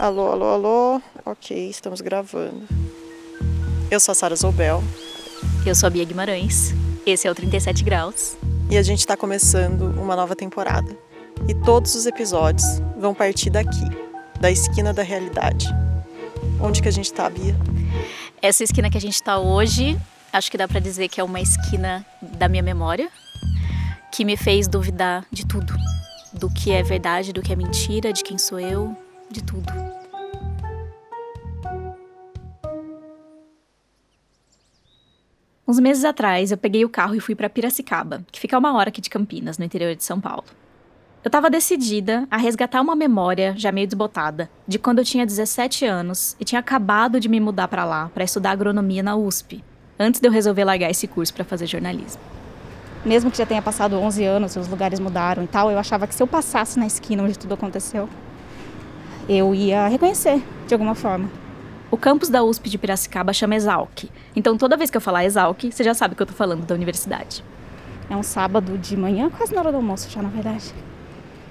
Alô, alô, alô. Ok, estamos gravando. Eu sou a Sara Zobel. Eu sou a Bia Guimarães. Esse é o 37 Graus. E a gente está começando uma nova temporada. E todos os episódios vão partir daqui, da esquina da realidade. Onde que a gente tá, Bia? Essa esquina que a gente tá hoje, acho que dá para dizer que é uma esquina da minha memória, que me fez duvidar de tudo. Do que é verdade, do que é mentira, de quem sou eu, de tudo. Uns meses atrás, eu peguei o carro e fui para Piracicaba, que fica a uma hora aqui de Campinas, no interior de São Paulo. Eu estava decidida a resgatar uma memória já meio desbotada de quando eu tinha 17 anos e tinha acabado de me mudar para lá para estudar agronomia na USP, antes de eu resolver largar esse curso para fazer jornalismo. Mesmo que já tenha passado 11 anos e os lugares mudaram e tal, eu achava que se eu passasse na esquina onde tudo aconteceu, eu ia reconhecer de alguma forma. O campus da USP de Piracicaba chama Exalc. Então toda vez que eu falar Exalc, você já sabe que eu tô falando da universidade. É um sábado de manhã, quase na hora do almoço já, na verdade.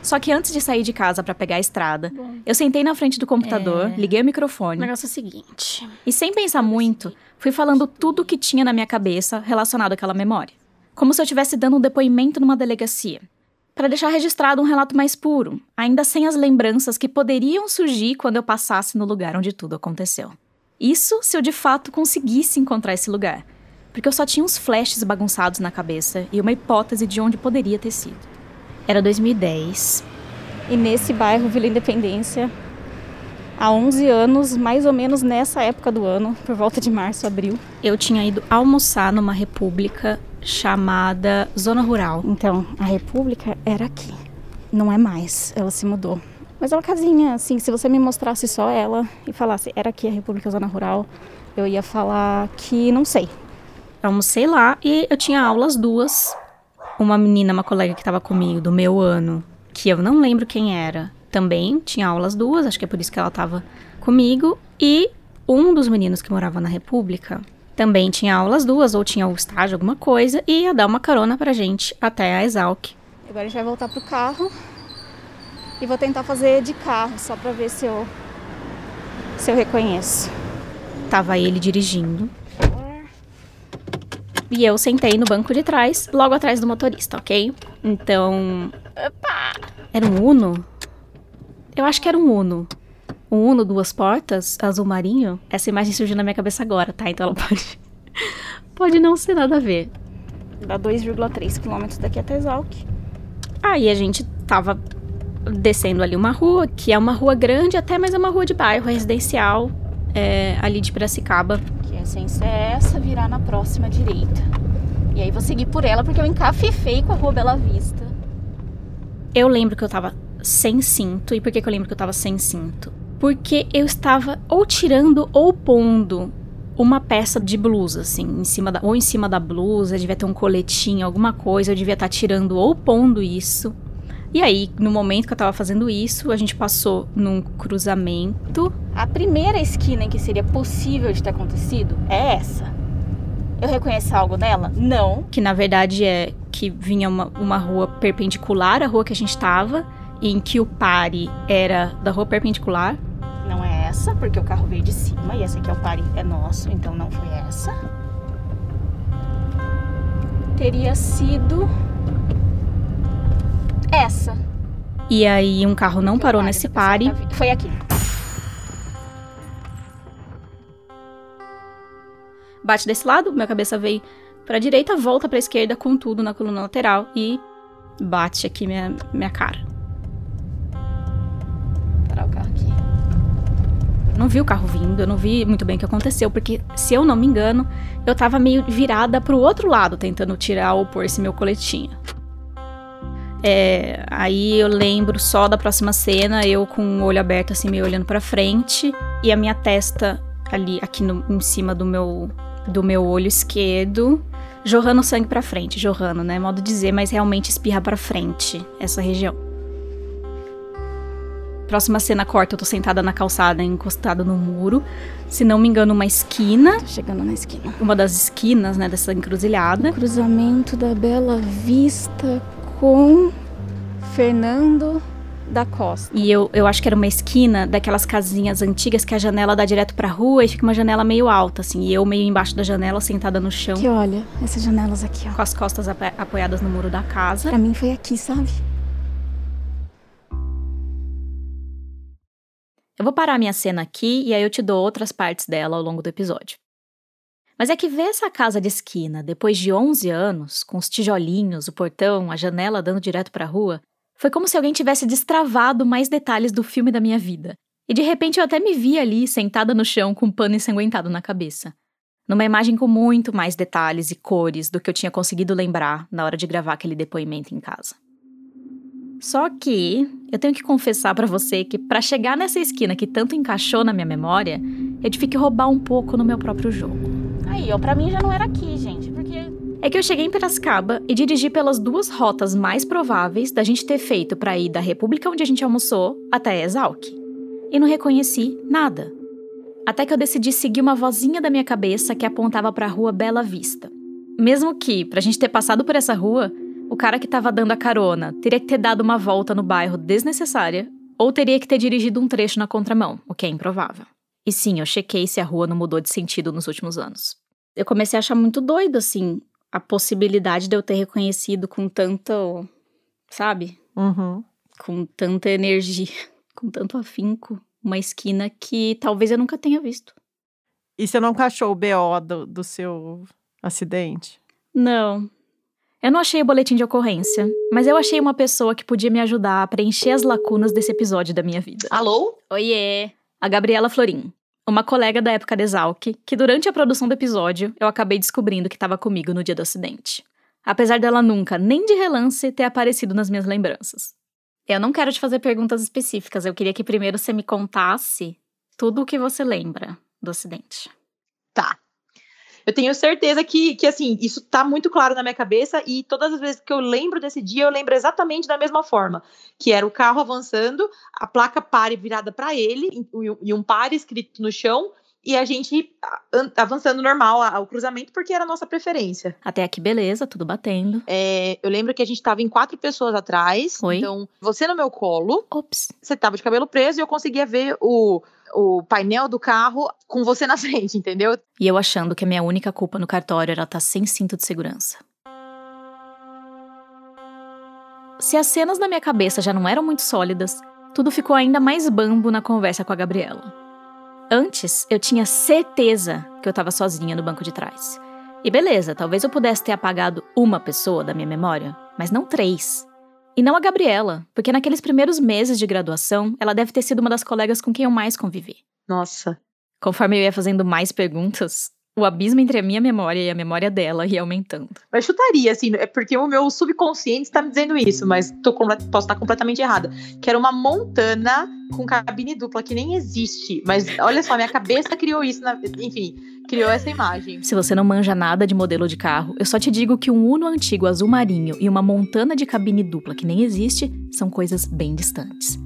Só que antes de sair de casa para pegar a estrada, Bom, eu sentei na frente do computador, é... liguei o microfone. O negócio é o seguinte. E sem pensar muito, fui falando tudo o que tinha na minha cabeça relacionado àquela memória. Como se eu estivesse dando um depoimento numa delegacia para deixar registrado um relato mais puro, ainda sem as lembranças que poderiam surgir quando eu passasse no lugar onde tudo aconteceu. Isso se eu de fato conseguisse encontrar esse lugar, porque eu só tinha uns flashes bagunçados na cabeça e uma hipótese de onde poderia ter sido. Era 2010. E nesse bairro Vila Independência, há 11 anos, mais ou menos nessa época do ano, por volta de março, abril. Eu tinha ido almoçar numa república chamada Zona Rural. Então, a República era aqui. Não é mais, ela se mudou. Mas é uma casinha, assim, se você me mostrasse só ela e falasse, era aqui a República Zona Rural, eu ia falar que não sei. Almocei lá e eu tinha aulas duas. Uma menina, uma colega que estava comigo do meu ano, que eu não lembro quem era, também tinha aulas duas, acho que é por isso que ela estava comigo. E um dos meninos que morava na República também tinha aulas duas, ou tinha o estágio, alguma coisa, e ia dar uma carona pra gente até a Exalc. Agora a gente vai voltar pro carro e vou tentar fazer de carro, só pra ver se eu, se eu reconheço. Tava ele dirigindo. E eu sentei no banco de trás, logo atrás do motorista, ok? Então. Opa! Era um Uno? Eu acho que era um Uno um Uno duas portas, azul marinho, essa imagem surgiu na minha cabeça agora, tá? Então ela pode. pode não ser nada a ver. Dá 2,3 quilômetros daqui até Exalc. Aí a gente tava descendo ali uma rua, que é uma rua grande até, mas é uma rua de bairro residencial, é, ali de Piracicaba. Que a essência é essa, virar na próxima direita. E aí vou seguir por ela, porque eu encafifei com a rua Bela Vista. Eu lembro que eu tava sem cinto. E por que, que eu lembro que eu tava sem cinto? Porque eu estava ou tirando ou pondo uma peça de blusa, assim, em cima da, ou em cima da blusa, devia ter um coletinho, alguma coisa, eu devia estar tirando ou pondo isso. E aí, no momento que eu tava fazendo isso, a gente passou num cruzamento. A primeira esquina em que seria possível de ter acontecido é essa. Eu reconheço algo nela? Não. Que na verdade é que vinha uma, uma rua perpendicular à rua que a gente tava, em que o pare era da rua perpendicular essa, porque o carro veio de cima e esse aqui é o pare é nosso, então não foi essa. Teria sido essa. E aí um carro não parou nesse pare. Foi aqui. Bate desse lado, minha cabeça veio para direita, volta para esquerda com tudo na coluna lateral e bate aqui minha, minha cara. Não vi o carro vindo, eu não vi muito bem o que aconteceu, porque se eu não me engano, eu tava meio virada pro outro lado, tentando tirar ou pôr esse meu coletinho. É, aí eu lembro só da próxima cena, eu com o olho aberto, assim, meio olhando pra frente, e a minha testa ali, aqui no, em cima do meu, do meu olho esquerdo, jorrando sangue pra frente, jorrando, né? Modo de dizer, mas realmente espirra pra frente essa região. Próxima cena corta, eu tô sentada na calçada, encostada no muro. Se não me engano, uma esquina. Tô chegando na esquina. Uma das esquinas, né, dessa encruzilhada. O cruzamento da Bela Vista com Fernando da costa. E eu, eu acho que era uma esquina daquelas casinhas antigas que a janela dá direto pra rua e fica uma janela meio alta, assim. E eu meio embaixo da janela, sentada no chão. Que olha, essas janelas aqui, ó. Com as costas apoiadas no muro da casa. Pra mim foi aqui, sabe? Eu vou parar minha cena aqui e aí eu te dou outras partes dela ao longo do episódio. Mas é que ver essa casa de esquina, depois de 11 anos, com os tijolinhos, o portão, a janela dando direto para a rua, foi como se alguém tivesse destravado mais detalhes do filme da minha vida. E de repente eu até me vi ali, sentada no chão, com um pano ensanguentado na cabeça. Numa imagem com muito mais detalhes e cores do que eu tinha conseguido lembrar na hora de gravar aquele depoimento em casa. Só que eu tenho que confessar para você que para chegar nessa esquina que tanto encaixou na minha memória, eu tive que roubar um pouco no meu próprio jogo. Aí, ó, para mim já não era aqui, gente, porque é que eu cheguei em Piracicaba e dirigi pelas duas rotas mais prováveis da gente ter feito para ir da República onde a gente almoçou até Exalc. E não reconheci nada. Até que eu decidi seguir uma vozinha da minha cabeça que apontava para a rua Bela Vista. Mesmo que, pra gente ter passado por essa rua, o cara que estava dando a carona teria que ter dado uma volta no bairro desnecessária ou teria que ter dirigido um trecho na contramão, o que é improvável. E sim, eu chequei se a rua não mudou de sentido nos últimos anos. Eu comecei a achar muito doido, assim, a possibilidade de eu ter reconhecido com tanto, sabe? Uhum. Com tanta energia, com tanto afinco, uma esquina que talvez eu nunca tenha visto. E você não cachou o BO do, do seu acidente? Não, eu não achei o boletim de ocorrência, mas eu achei uma pessoa que podia me ajudar a preencher as lacunas desse episódio da minha vida. Alô? Oiê! A Gabriela Florim, uma colega da época de Exalc, que durante a produção do episódio eu acabei descobrindo que estava comigo no dia do acidente. Apesar dela nunca, nem de relance, ter aparecido nas minhas lembranças. Eu não quero te fazer perguntas específicas, eu queria que primeiro você me contasse tudo o que você lembra do acidente. Eu tenho certeza que, que, assim, isso tá muito claro na minha cabeça e todas as vezes que eu lembro desse dia, eu lembro exatamente da mesma forma, que era o carro avançando, a placa pare virada para ele e um pare escrito no chão e a gente avançando normal ao cruzamento porque era a nossa preferência. Até aqui, beleza, tudo batendo. É, eu lembro que a gente tava em quatro pessoas atrás. Oi? Então, você no meu colo. Ops. Você tava de cabelo preso e eu conseguia ver o o painel do carro com você na frente, entendeu? E eu achando que a minha única culpa no cartório era estar tá sem cinto de segurança. Se as cenas na minha cabeça já não eram muito sólidas, tudo ficou ainda mais bambo na conversa com a Gabriela. Antes, eu tinha certeza que eu estava sozinha no banco de trás. E beleza, talvez eu pudesse ter apagado uma pessoa da minha memória, mas não três. E não a Gabriela, porque naqueles primeiros meses de graduação, ela deve ter sido uma das colegas com quem eu mais convivi. Nossa. Conforme eu ia fazendo mais perguntas, o abismo entre a minha memória e a memória dela ia aumentando. Mas chutaria, assim, é porque o meu subconsciente está me dizendo isso, mas tô, posso estar completamente errada. Que era uma montana com cabine dupla, que nem existe. Mas olha só, minha cabeça criou isso, na, enfim criou essa imagem. Se você não manja nada de modelo de carro, eu só te digo que um Uno antigo azul marinho e uma montana de cabine dupla que nem existe são coisas bem distantes.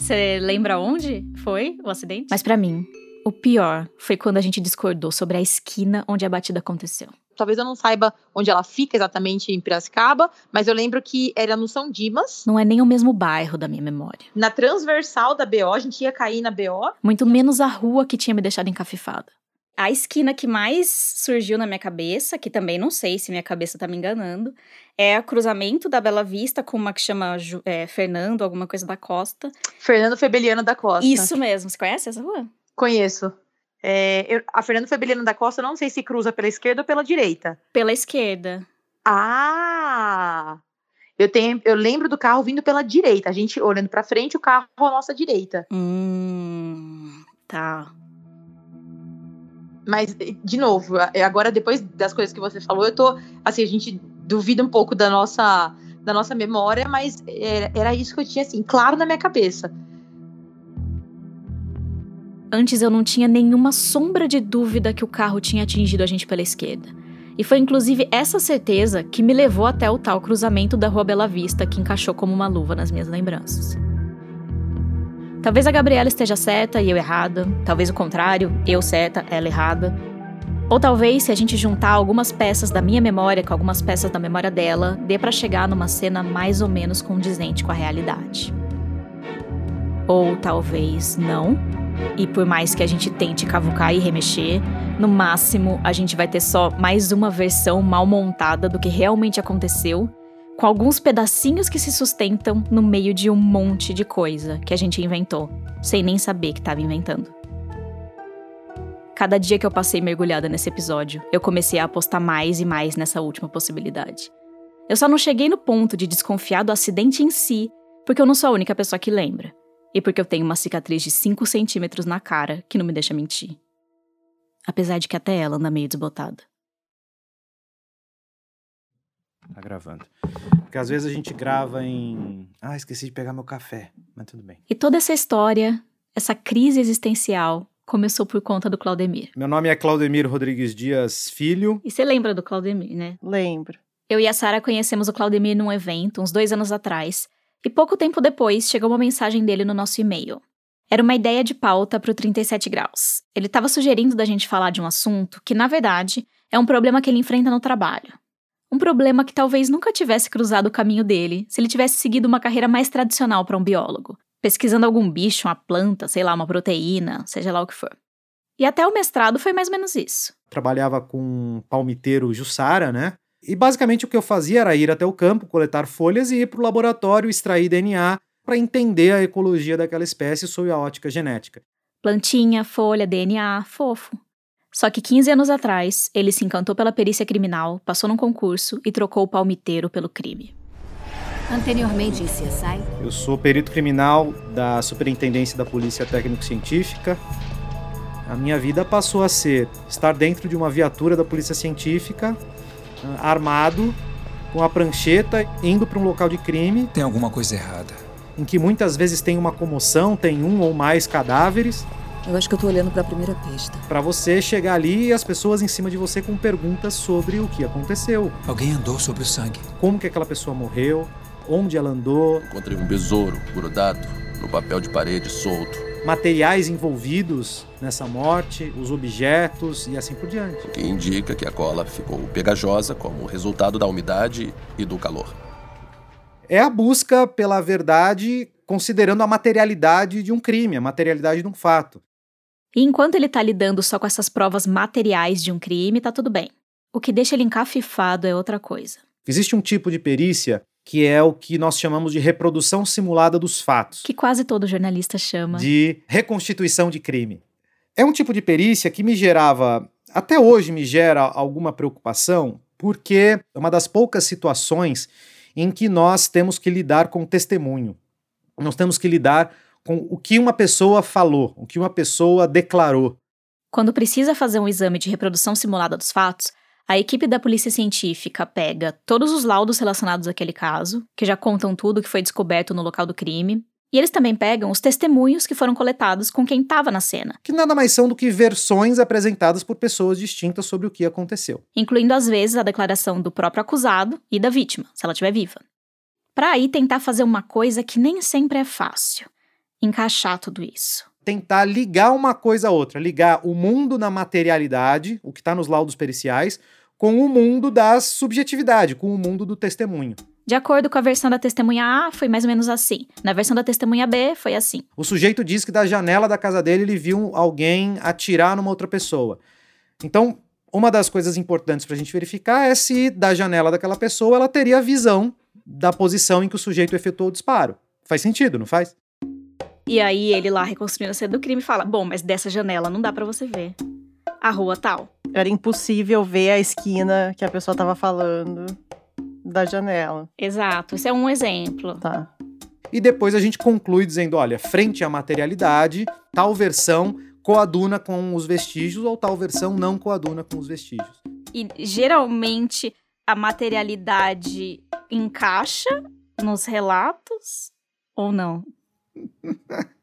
Você lembra onde foi o acidente? Mas para mim, o pior foi quando a gente discordou sobre a esquina onde a batida aconteceu. Talvez eu não saiba onde ela fica exatamente em Piracicaba, mas eu lembro que era no São Dimas. Não é nem o mesmo bairro da minha memória. Na transversal da BO, a gente ia cair na BO. Muito menos a rua que tinha me deixado encafifada. A esquina que mais surgiu na minha cabeça, que também não sei se minha cabeça tá me enganando, é o cruzamento da Bela Vista com uma que chama é, Fernando, alguma coisa da Costa. Fernando Febeliano da Costa. Isso mesmo. Você conhece essa rua? Conheço. É, eu, a Fernando Febeliano da Costa, não sei se cruza pela esquerda ou pela direita. Pela esquerda. Ah! Eu, tenho, eu lembro do carro vindo pela direita. A gente olhando pra frente, o carro à nossa direita. Hum, tá. Mas, de novo, agora depois das coisas que você falou, eu tô. Assim, a gente duvida um pouco da nossa, da nossa memória, mas era, era isso que eu tinha, assim, claro na minha cabeça. Antes eu não tinha nenhuma sombra de dúvida que o carro tinha atingido a gente pela esquerda. E foi inclusive essa certeza que me levou até o tal cruzamento da Rua Bela Vista que encaixou como uma luva nas minhas lembranças. Talvez a Gabriela esteja certa e eu errada, talvez o contrário, eu certa, ela errada. Ou talvez, se a gente juntar algumas peças da minha memória com algumas peças da memória dela, dê para chegar numa cena mais ou menos condizente com a realidade. Ou talvez não. E por mais que a gente tente cavucar e remexer, no máximo a gente vai ter só mais uma versão mal montada do que realmente aconteceu, com alguns pedacinhos que se sustentam no meio de um monte de coisa que a gente inventou, sem nem saber que estava inventando. Cada dia que eu passei mergulhada nesse episódio, eu comecei a apostar mais e mais nessa última possibilidade. Eu só não cheguei no ponto de desconfiar do acidente em si, porque eu não sou a única pessoa que lembra. E porque eu tenho uma cicatriz de 5 centímetros na cara que não me deixa mentir. Apesar de que até ela anda meio desbotada. Tá gravando. Porque às vezes a gente grava em. Ah, esqueci de pegar meu café. Mas tudo bem. E toda essa história, essa crise existencial, começou por conta do Claudemir. Meu nome é Claudemir Rodrigues Dias Filho. E você lembra do Claudemir, né? Lembro. Eu e a Sara conhecemos o Claudemir num evento, uns dois anos atrás, e pouco tempo depois chegou uma mensagem dele no nosso e-mail. Era uma ideia de pauta para o 37 graus. Ele estava sugerindo da gente falar de um assunto que, na verdade, é um problema que ele enfrenta no trabalho. Um problema que talvez nunca tivesse cruzado o caminho dele se ele tivesse seguido uma carreira mais tradicional para um biólogo, pesquisando algum bicho, uma planta, sei lá, uma proteína, seja lá o que for. E até o mestrado foi mais ou menos isso. Trabalhava com palmiteiro Jussara, né? E basicamente o que eu fazia era ir até o campo, coletar folhas e ir para o laboratório extrair DNA para entender a ecologia daquela espécie sob a ótica genética. Plantinha, folha, DNA, fofo. Só que 15 anos atrás, ele se encantou pela perícia criminal, passou num concurso e trocou o palmiteiro pelo crime. Anteriormente em CSI. Eu sou perito criminal da Superintendência da Polícia Técnico-Científica. A minha vida passou a ser estar dentro de uma viatura da Polícia Científica, armado, com a prancheta, indo para um local de crime. Tem alguma coisa errada. Em que muitas vezes tem uma comoção, tem um ou mais cadáveres. Eu acho que eu tô olhando para a primeira pista. Para você chegar ali e as pessoas em cima de você com perguntas sobre o que aconteceu. Alguém andou sobre o sangue. Como que aquela pessoa morreu? onde ela andou. Encontrei um besouro grudado no papel de parede solto. Materiais envolvidos nessa morte, os objetos e assim por diante. O que indica que a cola ficou pegajosa como resultado da umidade e do calor. É a busca pela verdade considerando a materialidade de um crime, a materialidade de um fato. E enquanto ele está lidando só com essas provas materiais de um crime, tá tudo bem. O que deixa ele encafifado é outra coisa. Existe um tipo de perícia que é o que nós chamamos de reprodução simulada dos fatos. Que quase todo jornalista chama. De reconstituição de crime. É um tipo de perícia que me gerava, até hoje me gera alguma preocupação, porque é uma das poucas situações em que nós temos que lidar com testemunho. Nós temos que lidar com o que uma pessoa falou, o que uma pessoa declarou. Quando precisa fazer um exame de reprodução simulada dos fatos, a equipe da polícia científica pega todos os laudos relacionados àquele caso, que já contam tudo que foi descoberto no local do crime, e eles também pegam os testemunhos que foram coletados com quem estava na cena. Que nada mais são do que versões apresentadas por pessoas distintas sobre o que aconteceu. Incluindo, às vezes, a declaração do próprio acusado e da vítima, se ela estiver viva. Para aí tentar fazer uma coisa que nem sempre é fácil: encaixar tudo isso tentar ligar uma coisa a outra, ligar o mundo na materialidade, o que está nos laudos periciais, com o mundo da subjetividade, com o mundo do testemunho. De acordo com a versão da testemunha A, foi mais ou menos assim. Na versão da testemunha B, foi assim. O sujeito diz que da janela da casa dele ele viu alguém atirar numa outra pessoa. Então, uma das coisas importantes para a gente verificar é se da janela daquela pessoa ela teria visão da posição em que o sujeito efetuou o disparo. Faz sentido, não faz? E aí ele lá reconstruindo a cena do crime fala: "Bom, mas dessa janela não dá para você ver a rua tal". Era impossível ver a esquina que a pessoa tava falando da janela. Exato, esse é um exemplo. Tá. E depois a gente conclui dizendo, olha, frente à materialidade, tal versão coaduna com os vestígios ou tal versão não coaduna com os vestígios. E geralmente a materialidade encaixa nos relatos ou não?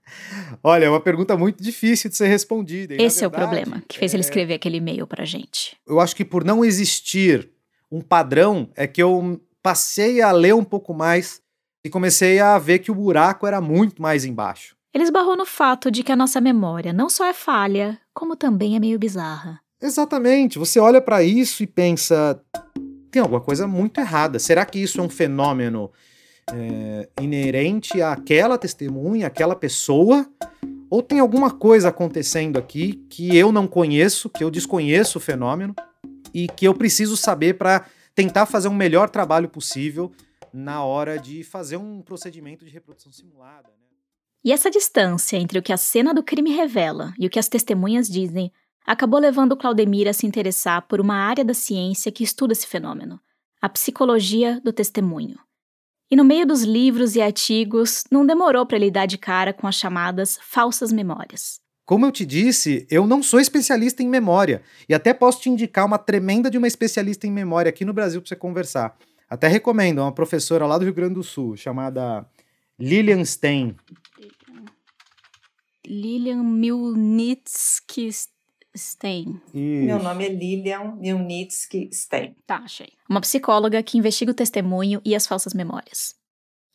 Olha, é uma pergunta muito difícil de ser respondida. E, Esse verdade, é o problema que fez é... ele escrever aquele e-mail pra gente. Eu acho que por não existir um padrão, é que eu passei a ler um pouco mais e comecei a ver que o buraco era muito mais embaixo. Ele esbarrou no fato de que a nossa memória não só é falha, como também é meio bizarra. Exatamente. Você olha para isso e pensa: tem alguma coisa muito errada. Será que isso é um fenômeno é, inerente àquela testemunha, àquela pessoa, ou tem alguma coisa acontecendo aqui que eu não conheço, que eu desconheço o fenômeno e que eu preciso saber para tentar fazer um melhor trabalho possível na hora de fazer um procedimento de reprodução simulada. Né? E essa distância entre o que a cena do crime revela e o que as testemunhas dizem acabou levando Claudemir a se interessar por uma área da ciência que estuda esse fenômeno, a psicologia do testemunho. E no meio dos livros e artigos, não demorou para ele dar de cara com as chamadas falsas memórias. Como eu te disse, eu não sou especialista em memória e até posso te indicar uma tremenda de uma especialista em memória aqui no Brasil para você conversar. Até recomendo, é uma professora lá do Rio Grande do Sul, chamada Lilian Stein. Lilian Milnitsky Stein. Isso. Meu nome é Lilian Milnitsky Stein. Tá, achei. Uma psicóloga que investiga o testemunho e as falsas memórias.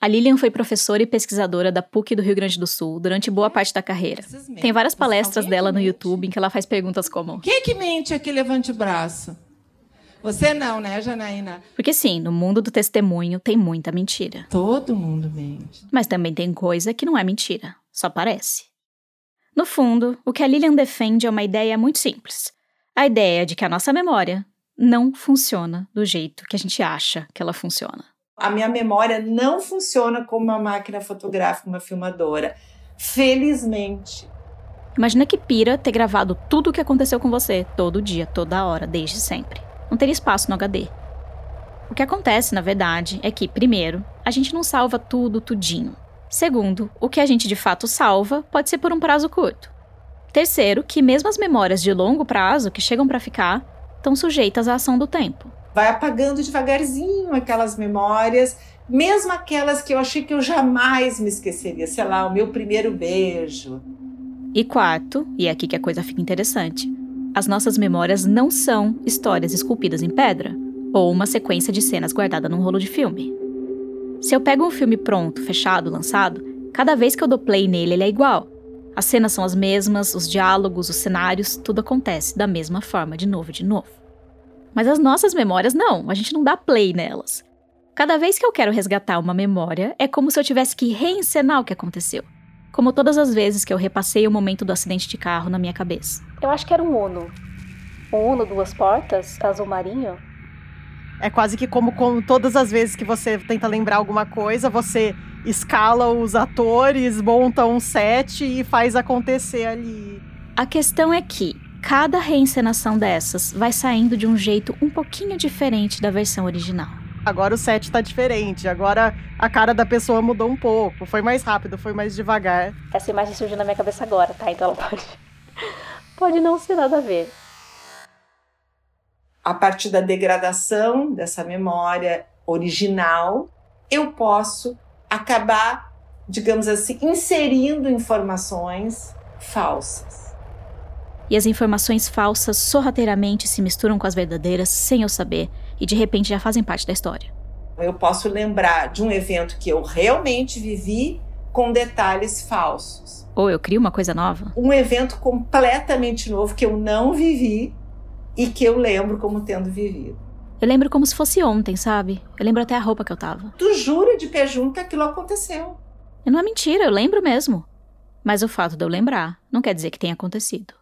A Lilian foi professora e pesquisadora da PUC do Rio Grande do Sul durante boa parte da carreira. Tem várias palestras dela no YouTube em que ela faz perguntas como: Quem é que mente aqui levante o braço? Você não, né, Janaína? Porque sim, no mundo do testemunho tem muita mentira. Todo mundo mente. Mas também tem coisa que não é mentira, só parece. No fundo, o que a Lilian defende é uma ideia muito simples. A ideia de que a nossa memória não funciona do jeito que a gente acha que ela funciona. A minha memória não funciona como uma máquina fotográfica, uma filmadora. Felizmente. Imagina que pira ter gravado tudo o que aconteceu com você, todo dia, toda hora, desde sempre. Não teria espaço no HD. O que acontece, na verdade, é que, primeiro, a gente não salva tudo, tudinho. Segundo, o que a gente de fato salva pode ser por um prazo curto. Terceiro, que mesmo as memórias de longo prazo que chegam para ficar estão sujeitas à ação do tempo. Vai apagando devagarzinho aquelas memórias, mesmo aquelas que eu achei que eu jamais me esqueceria, sei lá, o meu primeiro beijo. E quarto, e é aqui que a coisa fica interessante, as nossas memórias não são histórias esculpidas em pedra ou uma sequência de cenas guardada num rolo de filme. Se eu pego um filme pronto, fechado, lançado, cada vez que eu dou play nele, ele é igual. As cenas são as mesmas, os diálogos, os cenários, tudo acontece da mesma forma, de novo, de novo. Mas as nossas memórias não, a gente não dá play nelas. Cada vez que eu quero resgatar uma memória, é como se eu tivesse que reencenar o que aconteceu. Como todas as vezes que eu repassei o momento do acidente de carro na minha cabeça. Eu acho que era um Uno. Um Uno duas portas, azul marinho. É quase que como com todas as vezes que você tenta lembrar alguma coisa, você escala os atores, monta um set e faz acontecer ali. A questão é que cada reencenação dessas vai saindo de um jeito um pouquinho diferente da versão original. Agora o set tá diferente, agora a cara da pessoa mudou um pouco, foi mais rápido, foi mais devagar. Essa imagem surgiu na minha cabeça agora, tá? Então ela pode pode não ser nada a ver a partir da degradação dessa memória original, eu posso acabar, digamos assim, inserindo informações falsas. E as informações falsas sorrateiramente se misturam com as verdadeiras sem eu saber e de repente já fazem parte da história. Eu posso lembrar de um evento que eu realmente vivi com detalhes falsos. Ou eu crio uma coisa nova. Um evento completamente novo que eu não vivi e que eu lembro como tendo vivido. Eu lembro como se fosse ontem, sabe? Eu lembro até a roupa que eu tava. Tu jura de pé junto que aquilo aconteceu? E não é mentira, eu lembro mesmo. Mas o fato de eu lembrar não quer dizer que tenha acontecido.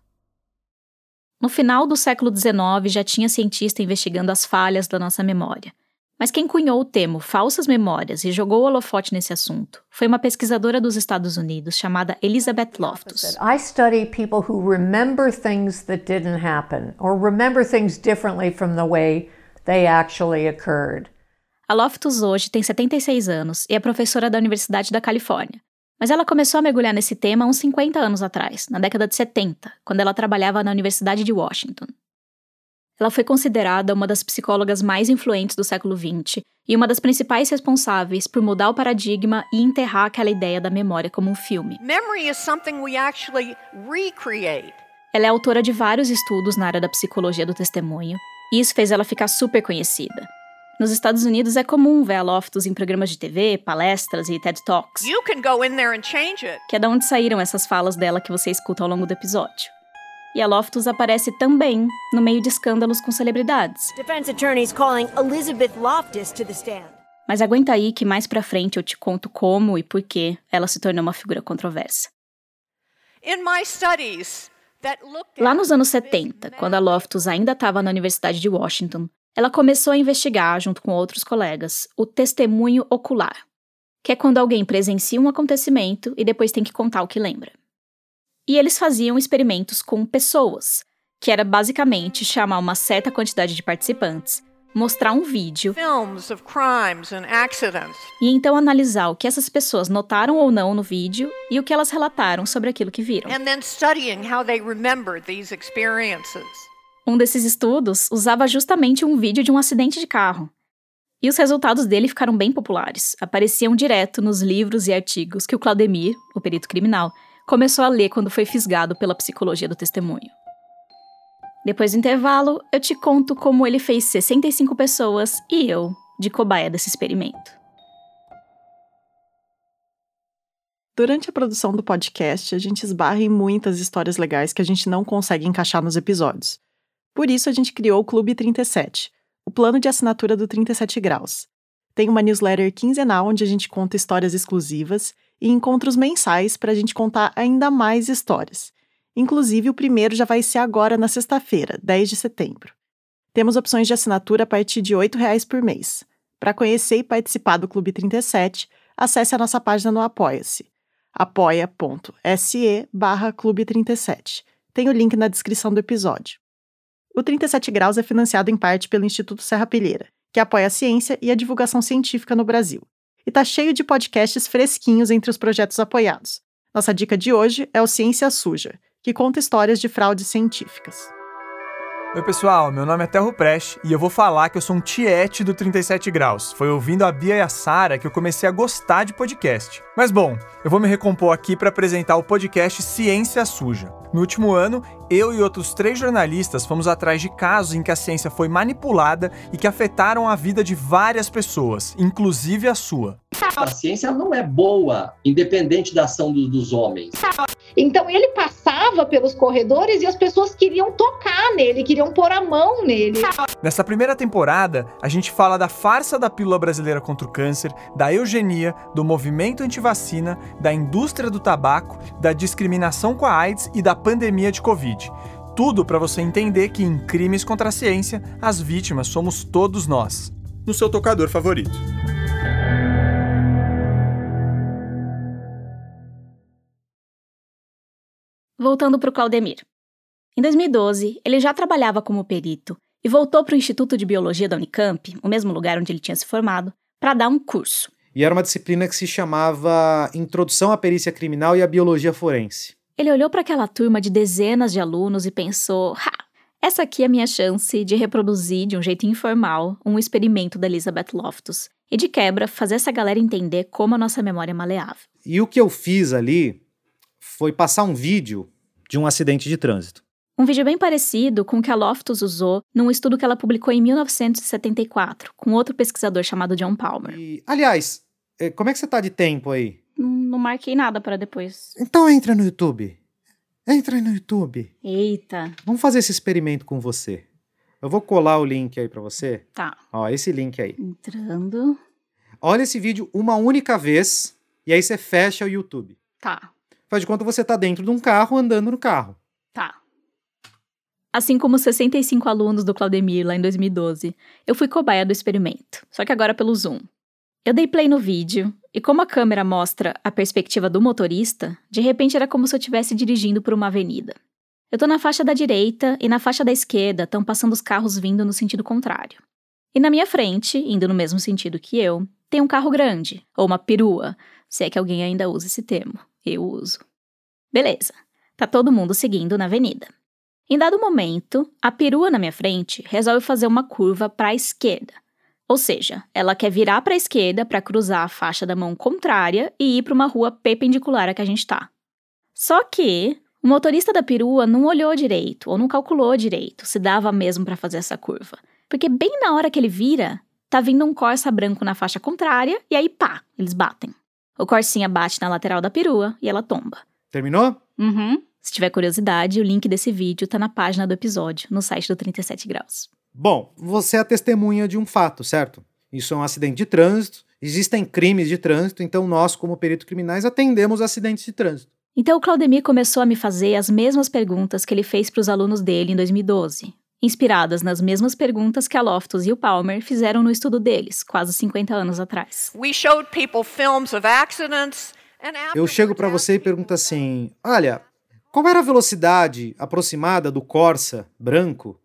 No final do século XIX já tinha cientista investigando as falhas da nossa memória. Mas quem cunhou o termo falsas memórias e jogou o holofote nesse assunto foi uma pesquisadora dos Estados Unidos chamada Elizabeth Loftus. I study people who remember things that didn't happen or remember things differently from the way they actually occurred. A Loftus hoje tem 76 anos e é professora da Universidade da Califórnia. Mas ela começou a mergulhar nesse tema uns 50 anos atrás, na década de 70, quando ela trabalhava na Universidade de Washington. Ela foi considerada uma das psicólogas mais influentes do século XX e uma das principais responsáveis por mudar o paradigma e enterrar aquela ideia da memória como um filme. Memory is something we actually recreate. Ela é autora de vários estudos na área da psicologia do testemunho, e isso fez ela ficar super conhecida. Nos Estados Unidos é comum ver a Loftus em programas de TV, palestras e TED Talks. Que é da onde saíram essas falas dela que você escuta ao longo do episódio. E a Loftus aparece também no meio de escândalos com celebridades. Defense attorneys calling Elizabeth Loftus to the stand. Mas aguenta aí que mais pra frente eu te conto como e por que ela se tornou uma figura controversa. In my studies that looked Lá nos anos 70, quando a Loftus ainda estava na Universidade de Washington, ela começou a investigar, junto com outros colegas, o testemunho ocular, que é quando alguém presencia um acontecimento e depois tem que contar o que lembra. E eles faziam experimentos com pessoas, que era basicamente chamar uma certa quantidade de participantes, mostrar um vídeo films of crimes and accidents. e então analisar o que essas pessoas notaram ou não no vídeo e o que elas relataram sobre aquilo que viram. And then studying how they remembered these experiences. Um desses estudos usava justamente um vídeo de um acidente de carro. E os resultados dele ficaram bem populares, apareciam direto nos livros e artigos que o Claudemir, o perito criminal, começou a ler quando foi fisgado pela psicologia do testemunho. Depois do intervalo, eu te conto como ele fez 65 pessoas e eu de cobaia desse experimento. Durante a produção do podcast, a gente esbarra em muitas histórias legais que a gente não consegue encaixar nos episódios. Por isso, a gente criou o Clube 37, o plano de assinatura do 37 Graus. Tem uma newsletter quinzenal onde a gente conta histórias exclusivas e encontros mensais para a gente contar ainda mais histórias. Inclusive, o primeiro já vai ser agora na sexta-feira, 10 de setembro. Temos opções de assinatura a partir de R$ 8,00 por mês. Para conhecer e participar do Clube 37, acesse a nossa página no Apoia-se, apoia.se barra Clube 37. Tem o link na descrição do episódio. O 37 Graus é financiado em parte pelo Instituto Serra Pilheira, que apoia a ciência e a divulgação científica no Brasil. E tá cheio de podcasts fresquinhos entre os projetos apoiados. Nossa dica de hoje é o Ciência Suja, que conta histórias de fraudes científicas. Oi, pessoal, meu nome é Terro Prest e eu vou falar que eu sou um tiete do 37 Graus. Foi ouvindo a Bia e a Sara que eu comecei a gostar de podcast. Mas bom, eu vou me recompor aqui para apresentar o podcast Ciência Suja. No último ano, eu e outros três jornalistas fomos atrás de casos em que a ciência foi manipulada e que afetaram a vida de várias pessoas, inclusive a sua. A ciência não é boa, independente da ação do, dos homens. Então ele passava pelos corredores e as pessoas queriam tocar nele, queriam pôr a mão nele. Nessa primeira temporada, a gente fala da farsa da pílula brasileira contra o câncer, da eugenia, do movimento antivacina, da indústria do tabaco, da discriminação com a AIDS e da pandemia de Covid. Tudo para você entender que em crimes contra a ciência, as vítimas somos todos nós. No seu tocador favorito. Voltando para o Claudemir. Em 2012, ele já trabalhava como perito e voltou para o Instituto de Biologia da Unicamp, o mesmo lugar onde ele tinha se formado, para dar um curso. E era uma disciplina que se chamava Introdução à Perícia Criminal e à Biologia Forense. Ele olhou para aquela turma de dezenas de alunos e pensou: ha, essa aqui é a minha chance de reproduzir de um jeito informal um experimento da Elizabeth Loftus e, de quebra, fazer essa galera entender como a nossa memória é maleável. E o que eu fiz ali foi passar um vídeo de um acidente de trânsito. Um vídeo bem parecido com o que a Loftus usou num estudo que ela publicou em 1974, com outro pesquisador chamado John Palmer. E, aliás, eh, como é que você tá de tempo aí? Não, não marquei nada para depois. Então entra no YouTube. Entra aí no YouTube. Eita. Vamos fazer esse experimento com você. Eu vou colar o link aí para você. Tá. Ó, esse link aí. Entrando. Olha esse vídeo uma única vez e aí você fecha o YouTube. Tá. Faz de conta você tá dentro de um carro andando no carro. Tá. Assim como 65 alunos do Claudemir lá em 2012, eu fui cobaia do experimento, só que agora pelo Zoom. Eu dei play no vídeo, e como a câmera mostra a perspectiva do motorista, de repente era como se eu estivesse dirigindo por uma avenida. Eu tô na faixa da direita e na faixa da esquerda estão passando os carros vindo no sentido contrário. E na minha frente, indo no mesmo sentido que eu, tem um carro grande, ou uma perua, se é que alguém ainda usa esse termo. Eu uso. Beleza, tá todo mundo seguindo na avenida. Em dado momento, a perua na minha frente resolve fazer uma curva para a esquerda. Ou seja, ela quer virar para a esquerda para cruzar a faixa da mão contrária e ir para uma rua perpendicular à que a gente tá. Só que o motorista da perua não olhou direito ou não calculou direito se dava mesmo para fazer essa curva. Porque bem na hora que ele vira, tá vindo um Corsa branco na faixa contrária e aí pá, eles batem. O Corsinha bate na lateral da perua e ela tomba. Terminou? Uhum. Se tiver curiosidade, o link desse vídeo tá na página do episódio, no site do 37 Graus. Bom, você é a testemunha de um fato, certo? isso é um acidente de trânsito, existem crimes de trânsito, então nós, como perito criminais, atendemos acidentes de trânsito. Então o Claudemir começou a me fazer as mesmas perguntas que ele fez para os alunos dele em 2012, inspiradas nas mesmas perguntas que a Loftus e o Palmer fizeram no estudo deles, quase 50 anos atrás. We showed people films of accidents and Eu chego para você e pergunto assim: olha, qual era a velocidade aproximada do Corsa branco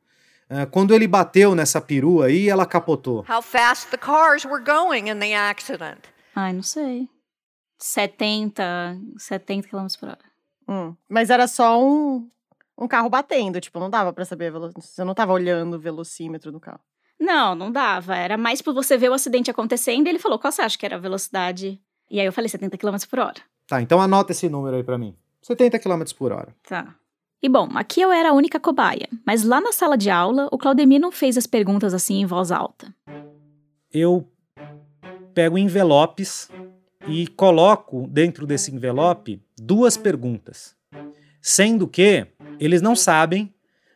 uh, quando ele bateu nessa perua aí e ela capotou? how fast the cars were going in the accident. Ai, não sei. 70, 70 km por hora. Hum, mas era só um, um carro batendo, tipo, não dava pra saber a velocidade. Você não tava olhando o velocímetro do carro. Não, não dava. Era mais por você ver o acidente acontecendo e ele falou: qual você acha que era a velocidade? E aí eu falei 70 km por hora. Tá, então anota esse número aí para mim. 70 km por hora. Tá. E bom, aqui eu era a única cobaia, mas lá na sala de aula, o Claudemir não fez as perguntas assim em voz alta. Eu pego envelopes e coloco dentro desse envelope duas perguntas. Sendo que eles não sabem,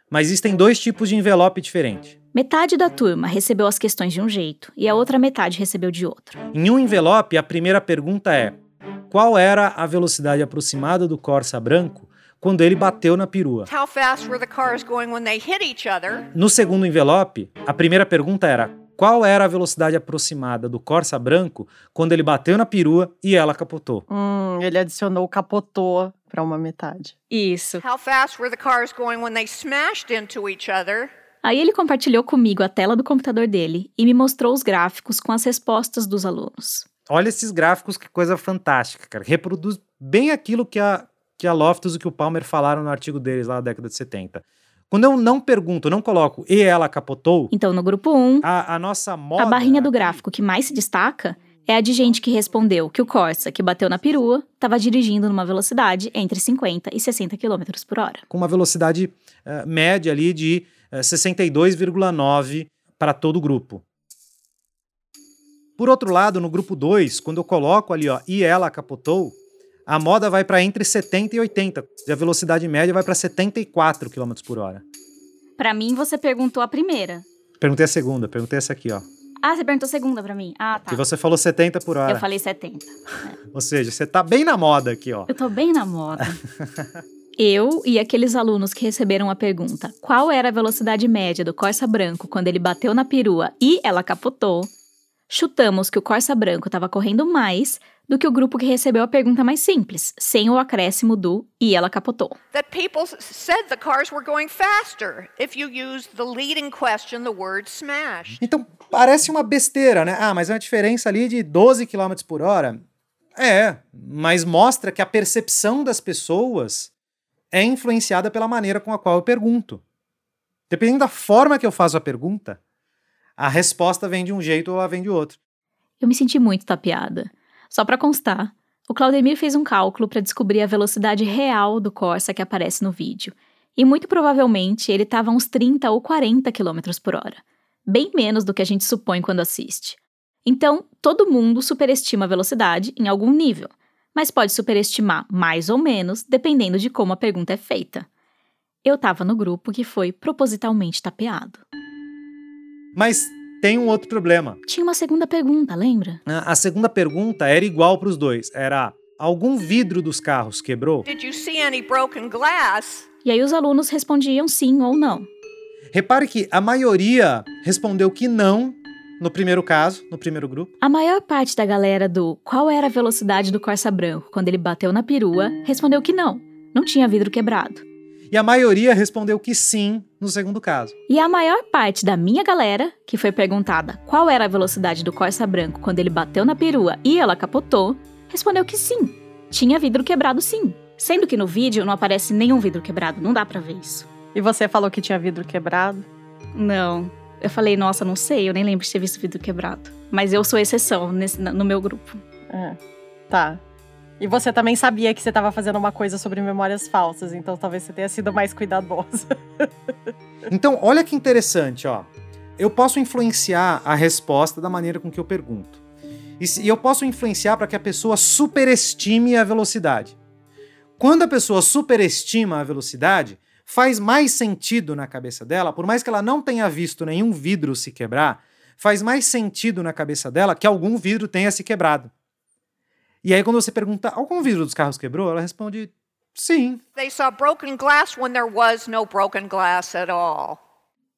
mas existem dois tipos de envelope diferente. Metade da turma recebeu as questões de um jeito e a outra metade recebeu de outro. Em um envelope, a primeira pergunta é: qual era a velocidade aproximada do Corsa branco quando ele bateu na perua? How fast were the cars going when they hit each other? No segundo envelope, a primeira pergunta era: qual era a velocidade aproximada do Corsa branco quando ele bateu na perua e ela capotou? Hum, ele adicionou capotou pra uma metade. Isso. How fast were the cars going when they smashed into each other? Aí ele compartilhou comigo a tela do computador dele e me mostrou os gráficos com as respostas dos alunos. Olha esses gráficos, que coisa fantástica, cara. Reproduz bem aquilo que a, que a Loftus e que o Palmer falaram no artigo deles lá na década de 70. Quando eu não pergunto, não coloco e ela capotou, Então, no grupo 1, a, a nossa moda. a barrinha do gráfico que mais se destaca é a de gente que respondeu que o Corsa, que bateu na perua, estava dirigindo numa velocidade entre 50 e 60 km por hora. com uma velocidade eh, média ali de eh, 62,9 para todo o grupo. Por outro lado, no grupo 2, quando eu coloco ali, ó, e ela capotou, a moda vai para entre 70 e 80, e a velocidade média vai para 74 km por hora. Pra mim, você perguntou a primeira. Perguntei a segunda, perguntei essa aqui, ó. Ah, você perguntou segunda pra mim. Ah, tá. E você falou 70 por hora. Eu falei 70. Ou seja, você tá bem na moda aqui, ó. Eu tô bem na moda. Eu e aqueles alunos que receberam a pergunta qual era a velocidade média do Corsa Branco quando ele bateu na perua e ela capotou, chutamos que o Corsa Branco estava correndo mais do que o grupo que recebeu a pergunta mais simples, sem o acréscimo do e ela capotou. That people said the cars were going faster if you used the leading question, the word smash. Então, parece uma besteira, né? Ah, mas é uma diferença ali de 12 km por hora. É, mas mostra que a percepção das pessoas é influenciada pela maneira com a qual eu pergunto. Dependendo da forma que eu faço a pergunta, a resposta vem de um jeito ou ela vem de outro. Eu me senti muito tapeada. Só pra constar, o Claudemir fez um cálculo para descobrir a velocidade real do Corsa que aparece no vídeo. E muito provavelmente ele estava a uns 30 ou 40 km por hora. Bem menos do que a gente supõe quando assiste. Então, todo mundo superestima a velocidade em algum nível, mas pode superestimar mais ou menos dependendo de como a pergunta é feita. Eu estava no grupo que foi propositalmente tapeado. Mas tem um outro problema. Tinha uma segunda pergunta, lembra? A a segunda pergunta era igual para os dois. Era algum vidro dos carros quebrou? Did you see any broken glass? E aí os alunos respondiam sim ou não. Repare que a maioria respondeu que não no primeiro caso, no primeiro grupo. A maior parte da galera do qual era a velocidade do Corsa Branco quando ele bateu na perua respondeu que não, não tinha vidro quebrado. E a maioria respondeu que sim no segundo caso. E a maior parte da minha galera, que foi perguntada qual era a velocidade do Corsa Branco quando ele bateu na perua e ela capotou, respondeu que sim, tinha vidro quebrado sim. Sendo que no vídeo não aparece nenhum vidro quebrado, não dá pra ver isso. E você falou que tinha vidro quebrado? Não. Eu falei, nossa, não sei, eu nem lembro de ter visto vidro quebrado. Mas eu sou exceção nesse, no meu grupo. É. Tá. E você também sabia que você estava fazendo uma coisa sobre memórias falsas, então talvez você tenha sido mais cuidadosa. Então, olha que interessante, ó. Eu posso influenciar a resposta da maneira com que eu pergunto. E, eu posso influenciar para que a pessoa superestime a velocidade. Quando a pessoa superestima a velocidade, faz mais sentido na cabeça dela, por mais que ela não tenha visto nenhum vidro se quebrar, faz mais sentido na cabeça dela que algum vidro tenha se quebrado. E aí, quando você pergunta, algum vidro dos carros quebrou? Ela responde, sim. They saw broken glass when there was no broken glass at all.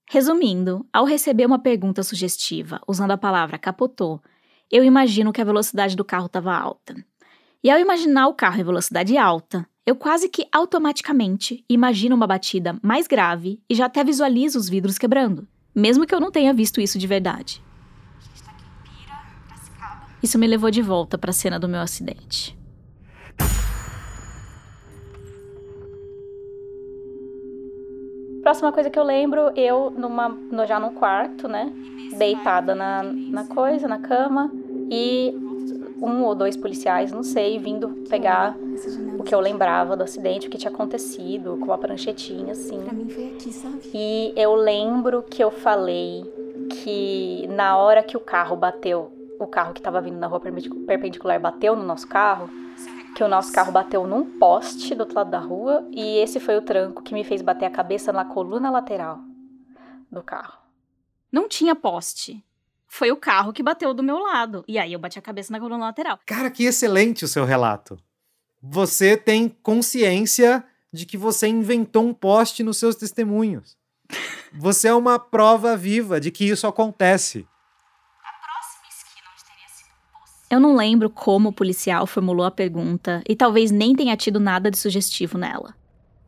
Resumindo, ao receber uma pergunta sugestiva usando a palavra capotou, eu imagino que a velocidade do carro estava alta. E ao imaginar o carro em velocidade alta, eu quase que automaticamente imagino uma batida mais grave e já até visualizo os vidros quebrando, mesmo que eu não tenha visto isso de verdade. Isso me levou de volta para a cena do meu acidente. Próxima coisa que eu lembro, eu numa, no, já num quarto, né? Deitada na, na coisa, na cama, e um ou dois policiais, não sei, vindo pegar o que eu lembrava do acidente, o que tinha acontecido, com uma pranchetinha, assim. Pra mim foi aqui, sabe? E eu lembro que eu falei que na hora que o carro bateu, o carro que estava vindo na rua perpendicular bateu no nosso carro, que o nosso carro bateu num poste do outro lado da rua e esse foi o tranco que me fez bater a cabeça na coluna lateral do carro. Não tinha poste. Foi o carro que bateu do meu lado. E aí eu bati a cabeça na coluna lateral. Cara, que excelente o seu relato. Você tem consciência de que você inventou um poste nos seus testemunhos. Você é uma prova viva de que isso acontece. Eu não lembro como o policial formulou a pergunta e talvez nem tenha tido nada de sugestivo nela.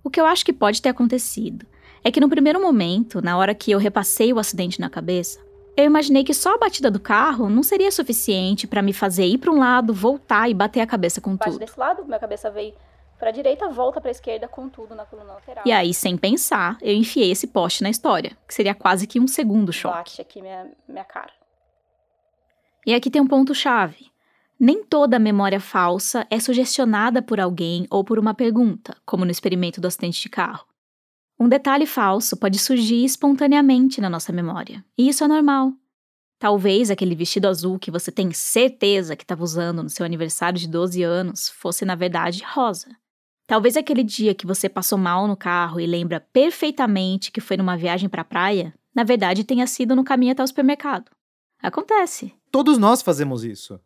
O que eu acho que pode ter acontecido é que no primeiro momento, na hora que eu repassei o acidente na cabeça, eu imaginei que só a batida do carro não seria suficiente para me fazer ir para um lado, voltar e bater a cabeça com tudo. desse lado, minha cabeça veio para a direita, volta para a esquerda com tudo na coluna lateral. E aí, sem pensar, eu enfiei esse poste na história, que seria quase que um segundo choque. Bate aqui minha, minha cara. E aqui tem um ponto chave. Nem toda memória falsa é sugestionada por alguém ou por uma pergunta, como no experimento do acidente de carro. Um detalhe falso pode surgir espontaneamente na nossa memória, e isso é normal. Talvez aquele vestido azul que você tem certeza que estava usando no seu aniversário de 12 anos fosse, na verdade, rosa. Talvez aquele dia que você passou mal no carro e lembra perfeitamente que foi numa viagem para a praia, na verdade tenha sido no caminho até o supermercado. Acontece. Todos nós fazemos isso.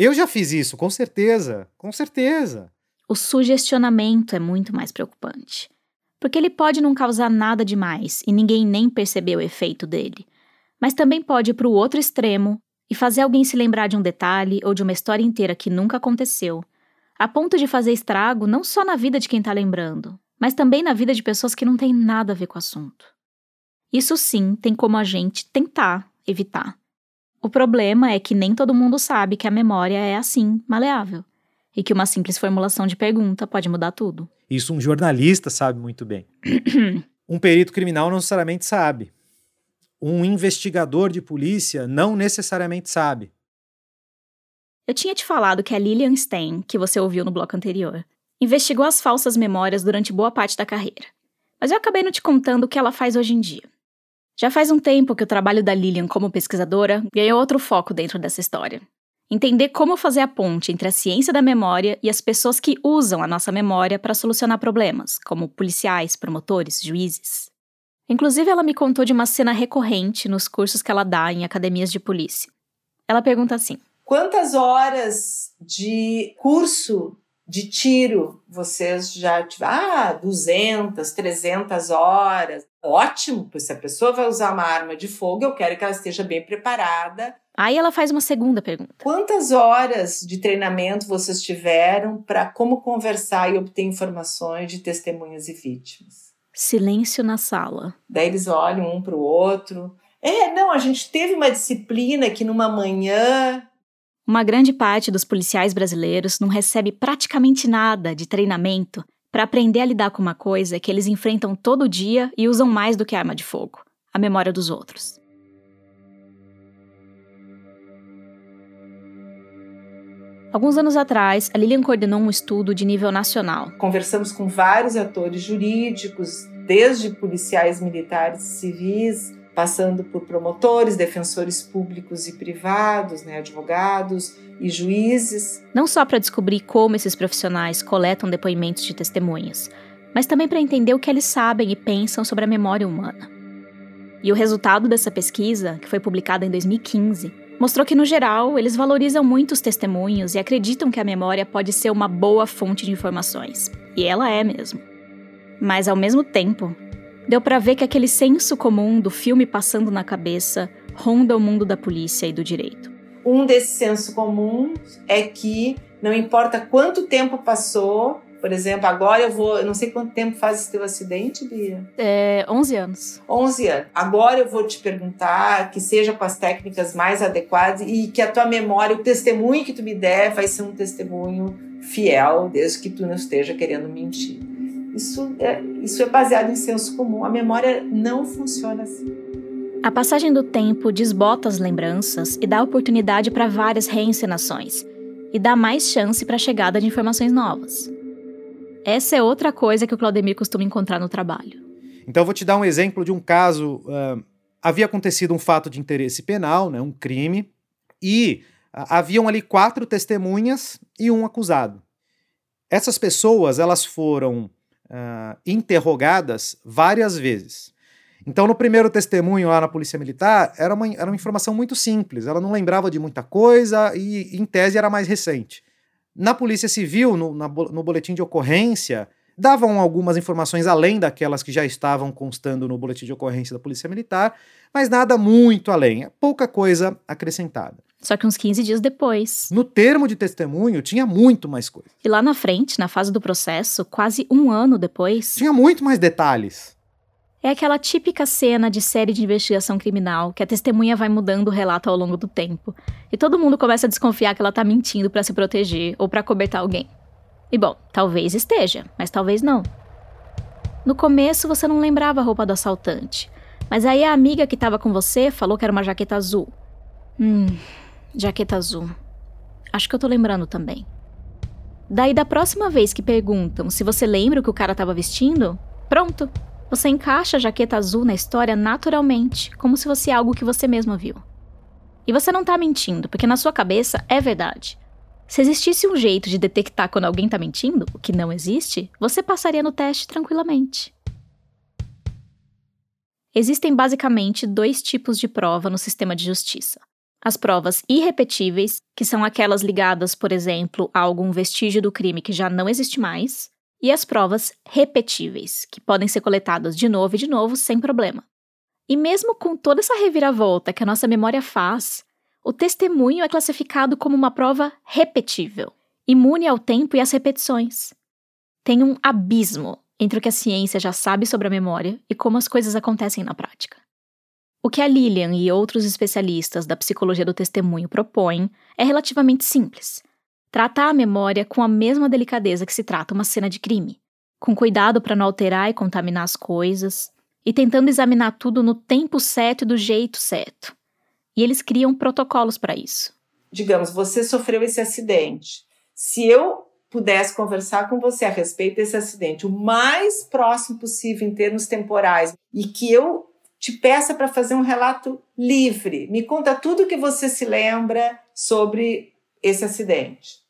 Eu já fiz isso, com certeza, com certeza. O sugestionamento é muito mais preocupante. Porque ele pode não causar nada demais e ninguém nem perceber o efeito dele. Mas também pode ir para o outro extremo e fazer alguém se lembrar de um detalhe ou de uma história inteira que nunca aconteceu, a ponto de fazer estrago não só na vida de quem está lembrando, mas também na vida de pessoas que não têm nada a ver com o assunto. Isso sim tem como a gente tentar evitar. O problema é que nem todo mundo sabe que a memória é assim, maleável, e que uma simples formulação de pergunta pode mudar tudo. Isso um jornalista sabe muito bem. um perito criminal não necessariamente sabe. Um investigador de polícia não necessariamente sabe. Eu tinha te falado que a Lillian Stein, que você ouviu no bloco anterior, investigou as falsas memórias durante boa parte da carreira. Mas eu acabei não te contando o que ela faz hoje em dia. Já faz um tempo que o trabalho da Lillian como pesquisadora ganhou outro foco dentro dessa história. Entender como fazer a ponte entre a ciência da memória e as pessoas que usam a nossa memória para solucionar problemas, como policiais, promotores, juízes. Inclusive, ela me contou de uma cena recorrente nos cursos que ela dá em academias de polícia. Ela pergunta assim: Quantas horas de curso de tiro vocês já tiveram? Ah, 200, 300 horas. Ótimo, pois se a pessoa vai usar uma arma de fogo, eu quero que ela esteja bem preparada. Aí ela faz uma segunda pergunta. Quantas horas de treinamento vocês tiveram para como conversar e obter informações de testemunhas e vítimas? Silêncio na sala. Daí eles olham um para o outro. É, não, a gente teve uma disciplina que numa manhã uma grande parte dos policiais brasileiros não recebe praticamente nada de treinamento para aprender a lidar com uma coisa que eles enfrentam todo dia e usam mais do que arma de fogo a memória dos outros. Alguns anos atrás, a Lilian coordenou um estudo de nível nacional. Conversamos com vários atores jurídicos, desde policiais militares civis, passando por promotores, defensores públicos e privados, né, advogados e juízes. Não só para descobrir como esses profissionais coletam depoimentos de testemunhas, mas também para entender o que eles sabem e pensam sobre a memória humana. E o resultado dessa pesquisa, que foi publicada em 2015, mostrou que, no geral, eles valorizam muito os testemunhos e acreditam que a memória pode ser uma boa fonte de informações. E ela é mesmo. Mas, ao mesmo tempo, deu para ver que aquele senso comum do filme passando na cabeça ronda o mundo da polícia e do direito. Um desses senso comum é que não importa quanto tempo passou, por exemplo, agora eu vou, eu não sei quanto tempo faz esse teu acidente, Bia? É, 11 anos. 11 anos. Agora eu vou te perguntar que seja com as técnicas mais adequadas e que a tua memória, o testemunho que tu me der vai ser um testemunho fiel, desde que tu não esteja querendo mentir. Isso é, isso é baseado em senso comum. A memória não funciona assim. A passagem do tempo desbota as lembranças e dá oportunidade para várias reencenações, e dá mais chance para a chegada de informações novas. Essa é outra coisa que o Claudemir costuma encontrar no trabalho. Então, vou te dar um exemplo de um caso. Uh, havia acontecido um fato de interesse penal, né, um crime, e uh, haviam ali quatro testemunhas e um acusado. Essas pessoas elas foram uh, interrogadas várias vezes. Então, no primeiro testemunho lá na Polícia Militar, era uma, era uma informação muito simples. Ela não lembrava de muita coisa e, em tese, era mais recente. Na Polícia Civil, no, na, no boletim de ocorrência, davam algumas informações além daquelas que já estavam constando no boletim de ocorrência da Polícia Militar, mas nada muito além, é pouca coisa acrescentada. Só que uns 15 dias depois. No termo de testemunho, tinha muito mais coisa. E lá na frente, na fase do processo, quase um ano depois. Tinha muito mais detalhes. É aquela típica cena de série de investigação criminal que a testemunha vai mudando o relato ao longo do tempo e todo mundo começa a desconfiar que ela tá mentindo para se proteger ou para cobertar alguém. E bom, talvez esteja, mas talvez não. No começo você não lembrava a roupa do assaltante, mas aí a amiga que estava com você falou que era uma jaqueta azul. Hum, jaqueta azul. Acho que eu tô lembrando também. Daí da próxima vez que perguntam se você lembra o que o cara estava vestindo, pronto, você encaixa a jaqueta azul na história naturalmente, como se fosse algo que você mesma viu. E você não tá mentindo, porque na sua cabeça é verdade. Se existisse um jeito de detectar quando alguém tá mentindo, o que não existe, você passaria no teste tranquilamente. Existem basicamente dois tipos de prova no sistema de justiça. As provas irrepetíveis, que são aquelas ligadas, por exemplo, a algum vestígio do crime que já não existe mais, e as provas repetíveis, que podem ser coletadas de novo e de novo sem problema. E mesmo com toda essa reviravolta que a nossa memória faz, o testemunho é classificado como uma prova repetível, imune ao tempo e às repetições. Tem um abismo entre o que a ciência já sabe sobre a memória e como as coisas acontecem na prática. O que a Lilian e outros especialistas da psicologia do testemunho propõem é relativamente simples Tratar a memória com a mesma delicadeza que se trata uma cena de crime, com cuidado para não alterar e contaminar as coisas, e tentando examinar tudo no tempo certo e do jeito certo. E eles criam protocolos para isso. Digamos, você sofreu esse acidente. Se eu pudesse conversar com você a respeito desse acidente, o mais próximo possível em termos temporais, e que eu te peça para fazer um relato livre, me conta tudo o que você se lembra sobre esse acidente.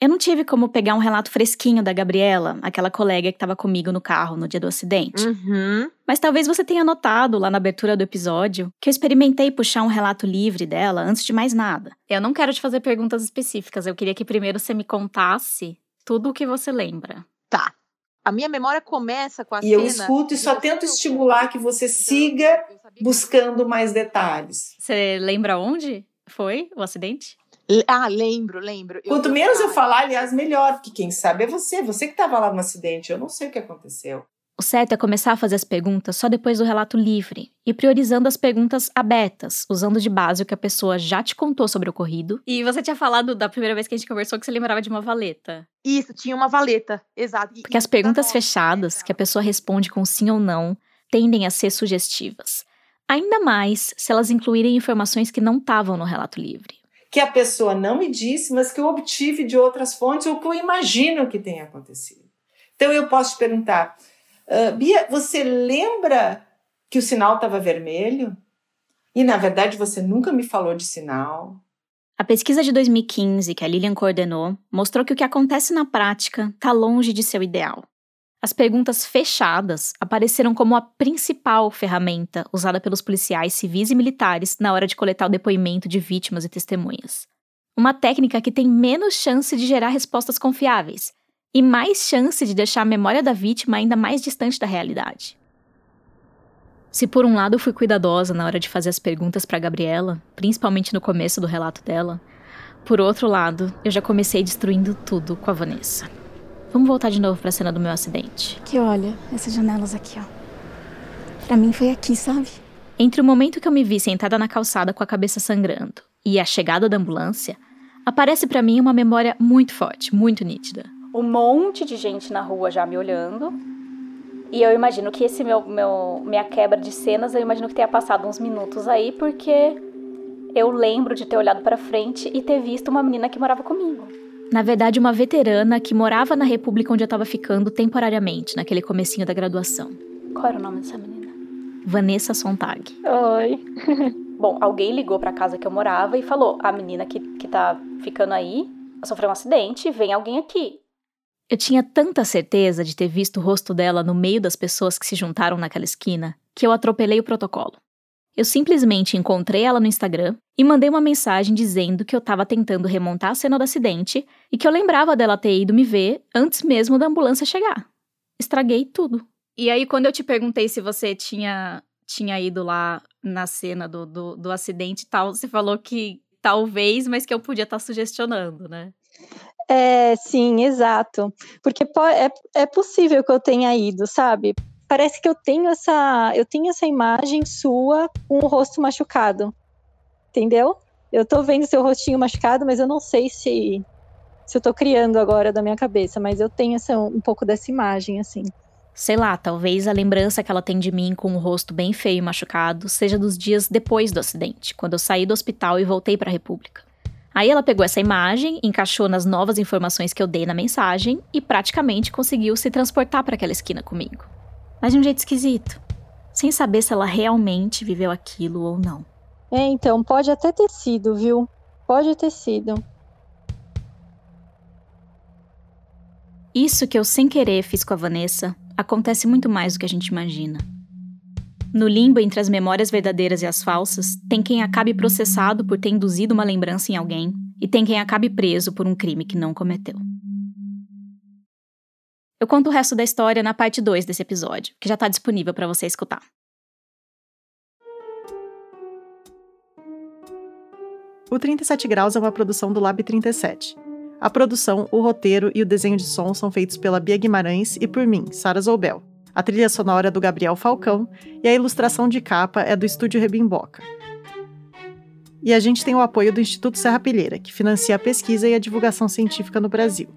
Eu não tive como pegar um relato fresquinho da Gabriela, aquela colega que estava comigo no carro no dia do acidente. Uhum. Mas talvez você tenha notado lá na abertura do episódio que eu experimentei puxar um relato livre dela antes de mais nada. Eu não quero te fazer perguntas específicas, eu queria que primeiro você me contasse tudo o que você lembra. A minha memória começa com a e cena. E eu escuto e só tento estimular que você siga buscando mais detalhes. Você lembra onde foi o acidente? Ah, lembro, lembro. Quanto menos eu falar, aliás, melhor, porque quem sabe é você, você que estava lá no acidente, eu não sei o que aconteceu. O certo é começar a fazer as perguntas só depois do relato livre e priorizando as perguntas abertas, usando de base o que a pessoa já te contou sobre o ocorrido. E você tinha falado da primeira vez que a gente conversou que você lembrava de uma valeta. Isso, tinha uma valeta, exato. Porque as perguntas fechadas, que a pessoa responde com sim ou não, tendem a ser sugestivas. Ainda mais se elas incluírem informações que não estavam no relato livre que a pessoa não me disse, mas que eu obtive de outras fontes ou que eu imagino que tenha acontecido. Então eu posso te perguntar, uh, Bia, você lembra que o sinal estava vermelho? E na verdade você nunca me falou de sinal. A pesquisa de 2015 que a Lilian coordenou mostrou que o que acontece na prática está longe de ser o ideal. As perguntas fechadas apareceram como a principal ferramenta usada pelos policiais civis e militares na hora de coletar o depoimento de vítimas e testemunhas. Uma técnica que tem menos chance de gerar respostas confiáveis e mais chance de deixar a memória da vítima ainda mais distante da realidade. Se por um lado eu fui cuidadosa na hora de fazer as perguntas para Gabriela, principalmente no começo do relato dela, por outro lado, eu já comecei destruindo tudo com a Vanessa. Vamos voltar de novo para a cena do meu acidente. Que olha, essas janelas aqui, ó. Para mim foi aqui, sabe? Entre o momento que eu me vi sentada na calçada com a cabeça sangrando e a chegada da ambulância, aparece para mim uma memória muito forte, muito nítida. Um monte de gente na rua já me olhando. E eu imagino que esse meu, meu minha quebra de cenas, eu imagino que tenha passado uns minutos aí, porque eu lembro de ter olhado para frente e ter visto uma menina que morava comigo. Na verdade, uma veterana que morava na república onde eu estava ficando temporariamente, naquele comecinho da graduação. Qual era o nome dessa menina? Vanessa Sontag. Oi. Bom, alguém ligou para casa que eu morava e falou: "A menina que que tá ficando aí sofreu um acidente, vem alguém aqui". Eu tinha tanta certeza de ter visto o rosto dela no meio das pessoas que se juntaram naquela esquina que eu atropelei o protocolo. Eu simplesmente encontrei ela no Instagram e mandei uma mensagem dizendo que eu estava tentando remontar a cena do acidente e que eu lembrava dela ter ido me ver antes mesmo da ambulância chegar. Estraguei tudo. E aí, quando eu te perguntei se você tinha, tinha ido lá na cena do, do, do acidente e tal, você falou que talvez, mas que eu podia estar tá sugestionando, né? É, sim, exato. Porque é, é possível que eu tenha ido, sabe? parece que eu tenho essa, eu tenho essa imagem sua com o rosto machucado. Entendeu? Eu tô vendo seu rostinho machucado, mas eu não sei se se eu tô criando agora da minha cabeça, mas eu tenho essa, um pouco dessa imagem assim. Sei lá, talvez a lembrança que ela tem de mim com o rosto bem feio e machucado seja dos dias depois do acidente, quando eu saí do hospital e voltei para a República. Aí ela pegou essa imagem, encaixou nas novas informações que eu dei na mensagem e praticamente conseguiu se transportar para aquela esquina comigo mas de um jeito esquisito, sem saber se ela realmente viveu aquilo ou não. É, então, pode até ter sido, viu? Pode ter sido. Isso que eu sem querer fiz com a Vanessa acontece muito mais do que a gente imagina. No limbo entre as memórias verdadeiras e as falsas, tem quem acabe processado por ter induzido uma lembrança em alguém e tem quem acabe preso por um crime que não cometeu. Eu conto o resto da história na parte 2 desse episódio, que já está disponível para você escutar. O 37 Graus é uma produção do Lab 37. A produção, o roteiro e o desenho de som são feitos pela Bia Guimarães e por mim, Sara Zoubel. A trilha sonora é do Gabriel Falcão e a ilustração de capa é do Estúdio Rebimboca. E a gente tem o apoio do Instituto Serra Pilheira, que financia a pesquisa e a divulgação científica no Brasil.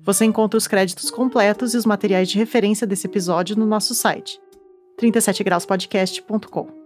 Você encontra os créditos completos e os materiais de referência desse episódio no nosso site 37grauspodcast.com.